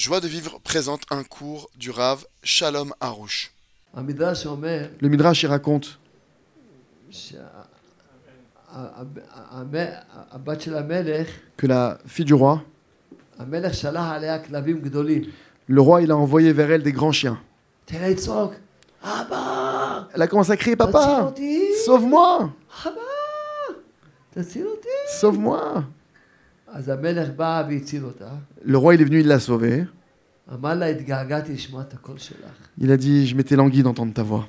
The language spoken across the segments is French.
Joie de vivre présente un cours du Rav Shalom Harouche. Le Midrash, il raconte que la fille du roi, le roi, il a envoyé vers elle des grands chiens. Elle a commencé à crier Papa, sauve-moi Sauve-moi le roi, il est venu, il l'a sauvée. Il a dit, je m'étais langui d'entendre ta voix.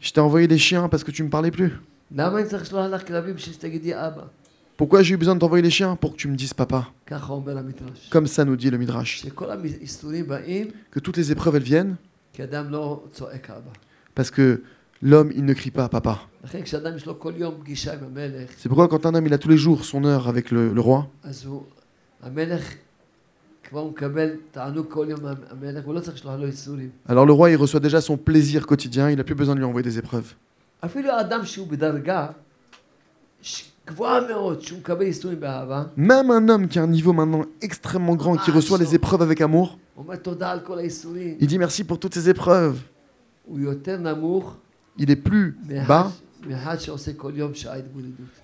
Je t'ai envoyé des chiens parce que tu ne me parlais plus. Pourquoi j'ai eu besoin de t'envoyer les chiens? Pour que tu me dises papa. Comme ça nous dit le Midrash. Que toutes les épreuves, elles viennent. Parce que L'homme, il ne crie pas, papa. C'est pourquoi quand un homme, il a tous les jours son heure avec le, roi, alors le roi, il reçoit déjà son plaisir quotidien, il n'a plus besoin de lui envoyer des épreuves. Même un homme qui a un niveau maintenant extrêmement grand, qui reçoit les épreuves avec amour, il dit merci pour toutes ces épreuves il est plus bas.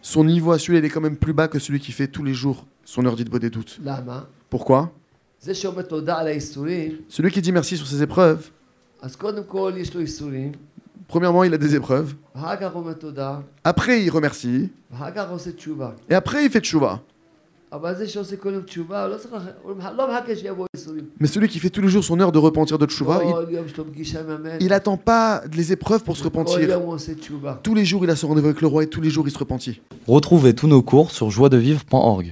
Son niveau à celui-là, il est quand même plus bas que celui qui fait tous les jours son heure d'Idbo des doutes. Pourquoi? Celui qui dit merci sur ses épreuves, premièrement, il a des épreuves. Après, il remercie. Et après, il fait tchouva. Mais celui qui fait tous les jours son heure de repentir de tshuva, il n'attend pas les épreuves pour se repentir. Tous les jours, il a son rendez-vous avec le roi et tous les jours, il se repentit. Retrouvez tous nos cours sur joiedevivre.org.